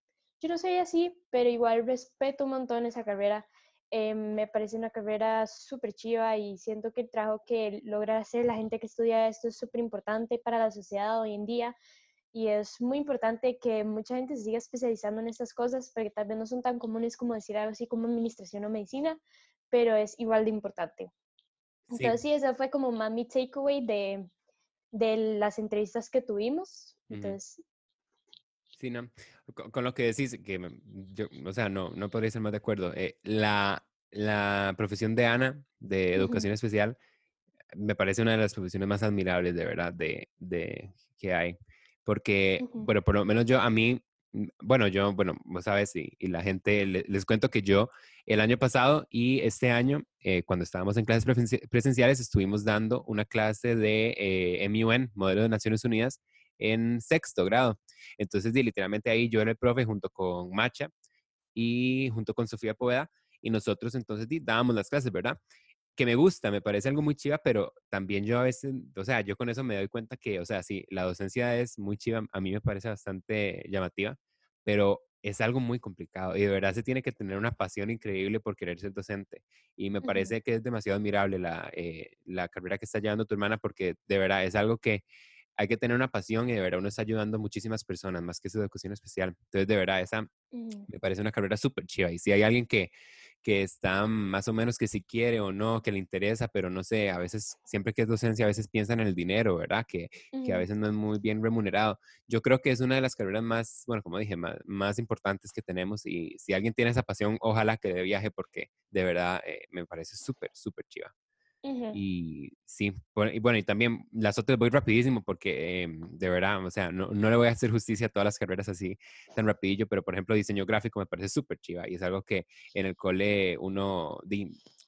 Yo no soy así, pero igual respeto un montón esa carrera. Em, me parece una carrera súper chiva y siento que el trabajo que logra hacer la gente que estudia esto es súper importante para la sociedad hoy en día y es muy importante que mucha gente se siga especializando en estas cosas porque tal vez no son tan comunes como decir algo así como administración o medicina, pero es igual de importante. Entonces, sí, eso fue como más mi takeaway de, de las entrevistas que tuvimos. Entonces, Sí, no. Con, lo que decís, que yo, o sea, no, no podría ser más de acuerdo. Eh, la, la profesión de Ana, de educación especial, me parece una de las profesiones más admirables, de verdad, de, de que hay. Porque, bueno, por lo menos yo, a mí, bueno, yo, bueno, vos sabes, y, y la gente, les, cuento que yo el año pasado y este año, eh, cuando estábamos en clases presenciales, estuvimos dando una clase de eh, MUN, Modelo de Naciones Unidas, en sexto grado. Entonces, literalmente ahí yo era el profe junto con Macha y junto con Sofía Poveda, y nosotros entonces dábamos las clases, ¿verdad? que me gusta, me parece algo muy chiva, pero también yo a veces, o sea, yo con eso me doy cuenta que, o sea, sí, la docencia es muy chiva, a mí me parece bastante llamativa, pero es algo muy complicado y de verdad se tiene que tener una pasión increíble por querer ser docente. Y me parece que es demasiado admirable la, eh, la carrera que está llevando tu hermana porque de verdad es algo que hay que tener una pasión y de verdad uno está ayudando a muchísimas personas, más que esa educación especial. Entonces, de verdad, esa me parece una carrera súper chiva. Y si hay alguien que que está más o menos que si quiere o no, que le interesa, pero no sé, a veces, siempre que es docencia, a veces piensan en el dinero, ¿verdad? Que, que a veces no es muy bien remunerado. Yo creo que es una de las carreras más, bueno, como dije, más, más importantes que tenemos y si alguien tiene esa pasión, ojalá que de viaje porque de verdad eh, me parece súper, súper chiva. Y sí, y bueno, y también las otras voy rapidísimo porque em, de verdad, o sea, no, no, le voy a hacer justicia a todas las carreras así tan rapidillo, pero por ejemplo, diseño gráfico me parece súper chiva y es algo que en el cole uno,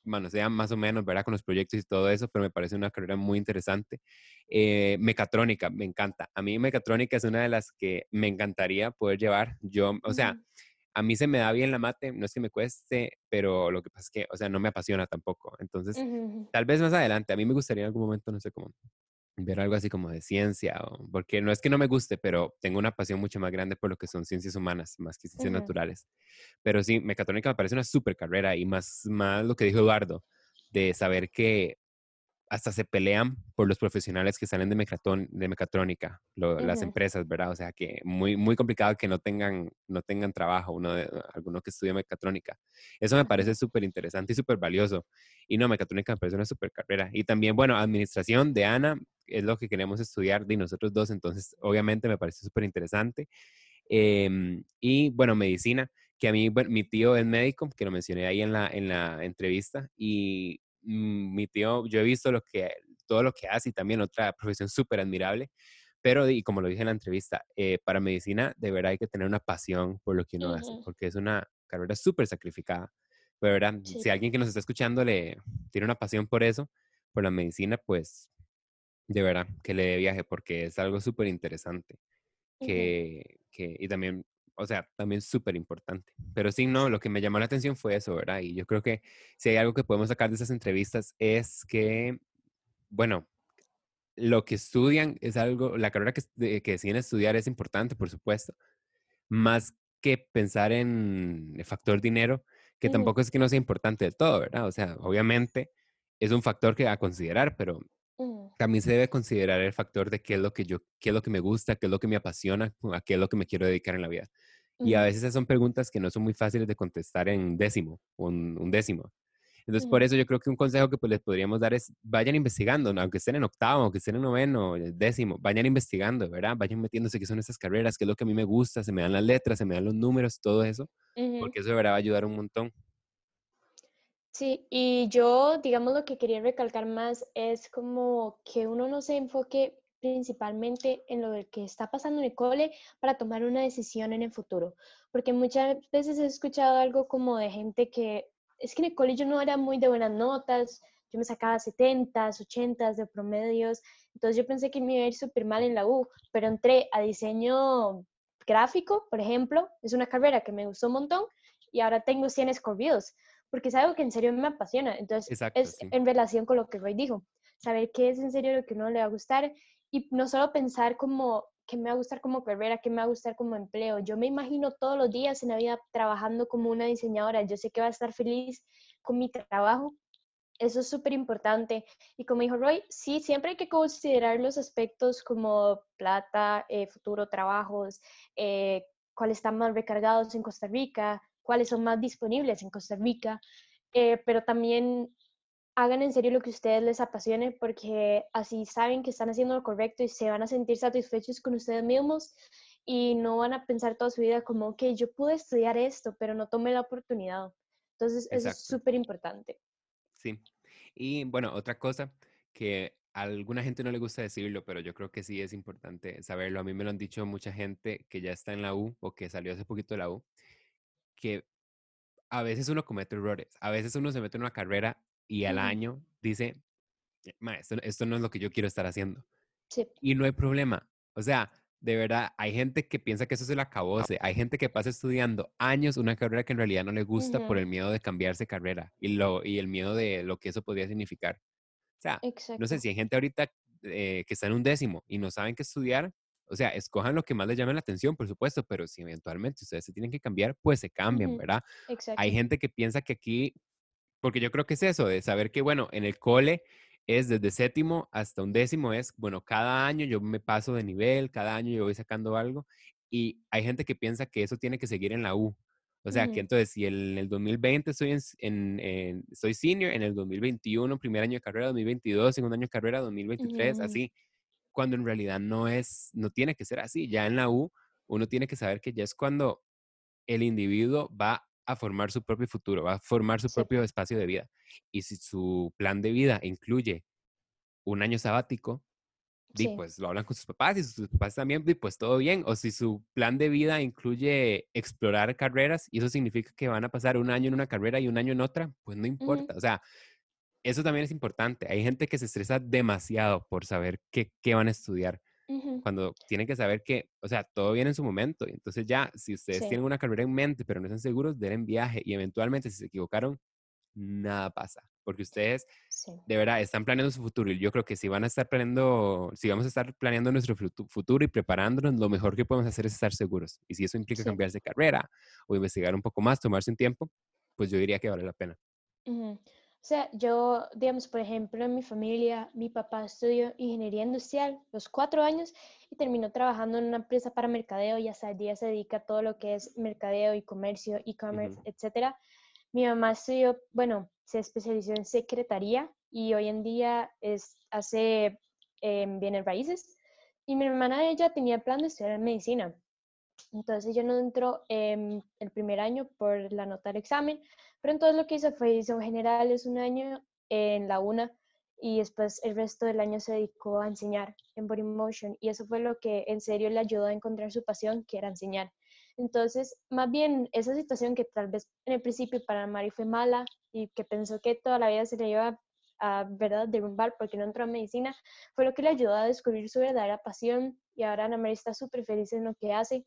manosea más o menos, ¿verdad? Con los proyectos y todo eso, pero me parece una carrera muy interesante. Eh, mecatrónica, me encanta. A mí mecatrónica es una de las que me encantaría poder llevar. Yo, o sea, a mí se me da bien la mate, no es que me cueste, pero lo que pasa es que, o sea, no me apasiona tampoco. Entonces, tal vez más adelante, a mí me gustaría en algún momento, no sé cómo, ver algo así como de ciencia, o, porque no es que no me guste, pero tengo una pasión mucho más grande por lo que son ciencias humanas, más que ciencias naturales. Pero sí, mecatrónica me parece una súper carrera y más, más lo que dijo Eduardo, de saber que hasta se pelean por los profesionales que salen de, mecatón, de mecatrónica, las empresas, ¿verdad? O sea, que muy, muy complicado que no tengan, no tengan trabajo, uno de, alguno que estudia mecatrónica. Eso me parece súper interesante y súper valioso. Y no, mecatrónica me parece una súper carrera. Y también, bueno, administración de Ana es lo que queremos estudiar de nosotros dos, entonces obviamente me parece súper interesante. Em, y bueno, medicina, que a mí, bueno, mi tío es médico, que lo mencioné ahí en la, en la entrevista, y mi tío, yo he visto lo que, todo lo que hace y también otra profesión súper admirable, pero y como lo dije en la entrevista, eh, para medicina de verdad hay que tener una pasión por lo que uno hace, porque es una carrera súper sacrificada. Pero verdad, si alguien que nos está escuchando le tiene una pasión por eso, por la medicina, pues de verdad que le dé viaje, porque es algo súper interesante. Que, que, y también o sea, también súper importante. Pero sí, no, lo que me llamó la atención fue eso, ¿verdad? Y yo creo que si hay algo que podemos sacar de esas entrevistas es que, bueno, lo que estudian es algo, la carrera que, que deciden estudiar es importante, por supuesto, más que pensar en el factor dinero, que tampoco es que no sea importante de todo, ¿verdad? O sea, obviamente es un factor que a considerar, pero también se debe considerar el factor de qué es lo que yo, qué es lo que me gusta, qué es lo que me apasiona, a qué es lo que me quiero dedicar en la vida. Y a veces son preguntas que no son muy fáciles de contestar en décimo o en un décimo. Entonces, por eso yo creo que un consejo que pues, les podríamos dar es vayan investigando, aunque estén en octavo, aunque estén en noveno, décimo, vayan investigando, ¿verdad? Vayan metiéndose qué son esas carreras, qué es lo que a mí me gusta, se me dan las letras, se me dan los números, todo eso, porque eso de verdad va a ayudar un montón. Sí, y yo, digamos, lo que quería recalcar más es como que uno no se enfoque principalmente en lo que está pasando en el cole para tomar una decisión en el futuro. Porque muchas veces he escuchado algo como de gente que es que en el cole yo no era muy de buenas notas, yo me sacaba 70, 80 de promedios, entonces yo pensé que me iba a ir súper mal en la U, pero entré a diseño gráfico, por ejemplo, es una carrera que me gustó un montón y ahora tengo 100 escorbidos porque es algo que en serio me apasiona. Entonces, es en relación con lo que Roy dijo, saber qué es en serio lo que uno le va a gustar y no solo pensar como qué me va a gustar como carrera, qué me va a gustar como empleo. Yo me imagino todos los días en la vida trabajando como una diseñadora. Yo sé que va a estar feliz con mi trabajo. Eso es súper importante. Y como dijo Roy, sí, siempre hay que considerar los aspectos como plata, eh, futuro, trabajos, eh, cuáles están más recargados en Costa Rica, cuáles son más disponibles en Costa Rica, eh, pero también hagan en serio lo que a ustedes les apasione porque así saben que están haciendo lo correcto y se van a sentir satisfechos con ustedes mismos y no van a pensar toda su vida como, que yo pude estudiar esto, pero no tomé la oportunidad. Entonces, eso es súper importante. Sí. Y bueno, otra cosa que a alguna gente no le gusta decirlo, pero yo creo que sí es importante saberlo. A mí me lo han dicho mucha gente que ya está en la U o que salió hace poquito de la U, que a veces uno comete errores, a veces uno se mete en una carrera y al año dice, esto, esto, no es lo que yo quiero estar haciendo. Sí. Y no hay problema. O sea, de verdad, hay gente que piensa que eso se lo acabose. Hay gente que pasa estudiando años una carrera que en realidad no le gusta por el miedo de cambiarse carrera y, lo, y el miedo de lo que eso podría significar. O sea, no sé si hay gente ahorita eh, que está en un décimo y no saben qué estudiar, o sea, escojan lo que más les llame la atención, por supuesto, pero si eventualmente ustedes se tienen que cambiar, pues se cambian, ¿verdad? Hay gente que piensa que aquí, porque yo creo que es eso, de saber que, bueno, en el cole es desde séptimo hasta un décimo, es, bueno, cada año yo me paso de nivel, cada año yo voy sacando algo, y hay gente que piensa que eso tiene que seguir en la U. O sea, que entonces si en el 2020 soy, en, soy senior, en el 2021, primer año de carrera, 2022, segundo año de carrera, 2023, así cuando en realidad no es, no tiene que ser así. Ya en la U, uno tiene que saber que ya es cuando el individuo va a formar su propio futuro, va a formar su propio espacio de vida. Y si su plan de vida incluye un año sabático, pues lo hablan con sus papás y sus papás también, pues todo bien. O si su plan de vida incluye explorar carreras y eso significa que van a pasar un año en una carrera y un año en otra, pues no importa. O sea, eso también es importante. Hay gente que se estresa demasiado por saber qué, qué van a estudiar. Cuando tienen que saber que, o sea, todo viene en su momento. Entonces ya, si ustedes tienen una carrera en mente, pero no están seguros, den viaje y eventualmente si se equivocaron, nada pasa, porque ustedes de verdad están planeando su futuro y yo creo que si van a estar planeando, si vamos a estar planeando nuestro futuro y preparándonos, lo mejor que podemos hacer es estar seguros. Y si eso implica cambiarse de carrera o investigar un poco más, tomarse un tiempo, pues yo diría que vale la pena. O sea, yo, digamos, por ejemplo, en mi familia, mi papá estudió ingeniería industrial los cuatro años y terminó trabajando en una empresa para mercadeo y hasta el día se dedica a todo lo que es mercadeo y comercio, e-commerce, etcétera. Mi mamá estudió, bueno, se especializó en secretaría y hoy en día es, hace eh, bienes raíces. Y mi hermana, ella tenía plan de estudiar medicina. Entonces ella no entró el primer año por la nota del examen, pero entonces lo que hizo fue, hizo generales un año en la UNA y después el resto del año se dedicó a enseñar en Body Motion y eso fue lo que en serio le ayudó a encontrar su pasión, que era enseñar. Entonces, más bien esa situación que tal vez en el principio para Mari fue mala y que pensó que toda la vida se le iba a, ¿verdad?, derrumbar porque no entró en medicina, fue lo que le ayudó a descubrir su verdadera pasión y ahora Ana María está súper feliz en lo que hace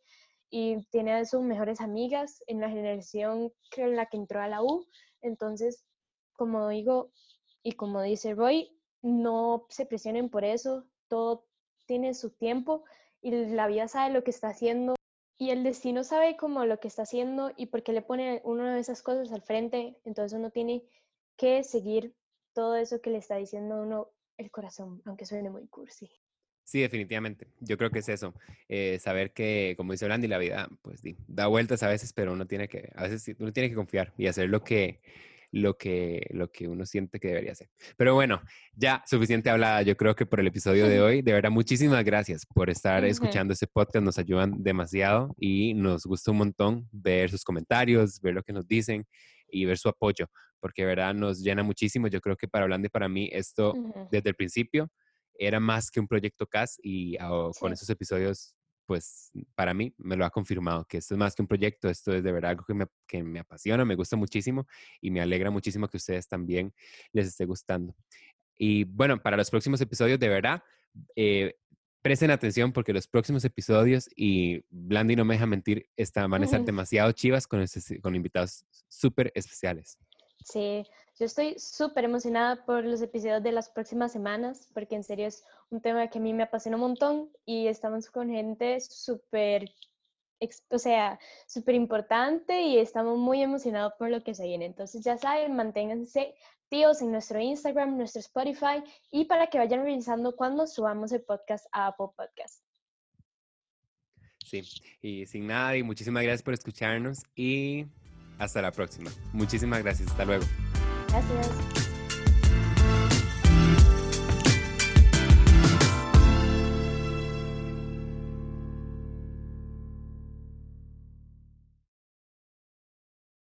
y tiene a sus mejores amigas en la generación en la que entró a la U. Entonces, como digo y como dice Roy, no se presionen por eso, todo tiene su tiempo y la vida sabe lo que está haciendo y el destino sabe como lo que está haciendo y por qué le pone una de esas cosas al frente, entonces uno tiene que seguir todo eso que le está diciendo uno el corazón, aunque suene muy cursi. Sí, definitivamente. Yo creo que es eso. Eh, saber que, como dice Blandi, la vida, pues da vueltas a veces, pero uno tiene que, a veces uno tiene que confiar y hacer lo que, lo que, lo que uno siente que debería hacer. Pero bueno, ya suficiente hablada, yo creo que por el episodio de [laughs] hoy. De verdad, muchísimas gracias por estar escuchando este podcast, nos ayudan demasiado y nos gusta un montón ver sus comentarios, ver lo que nos dicen y ver su apoyo, porque de verdad nos llena muchísimo. Yo creo que para Blandi y para mí esto desde el principio era más que un proyecto CAS y con esos episodios pues para mí me lo ha confirmado, que esto es más que un proyecto, esto es de verdad algo que me, que me apasiona, me gusta muchísimo y me alegra muchísimo que ustedes también les esté gustando. Y bueno, para los próximos episodios, de verdad, eh, presten atención porque los próximos episodios, y Blandy no me deja mentir, están, van a estar demasiado chivas con, con invitados súper especiales. Sí, yo estoy súper emocionada por los episodios de las próximas semanas, porque en serio es un tema que a mí me apasiona un montón y estamos con gente súper, o sea, súper importante y estamos muy emocionados por lo que se viene. Entonces ya saben, manténganse tíos en nuestro Instagram, nuestro Spotify y para que vayan revisando cuando subamos el podcast a Apple Podcast. Sí, y sin nada, y muchísimas gracias por escucharnos y hasta la próxima. Muchísimas gracias, hasta luego. Gracias.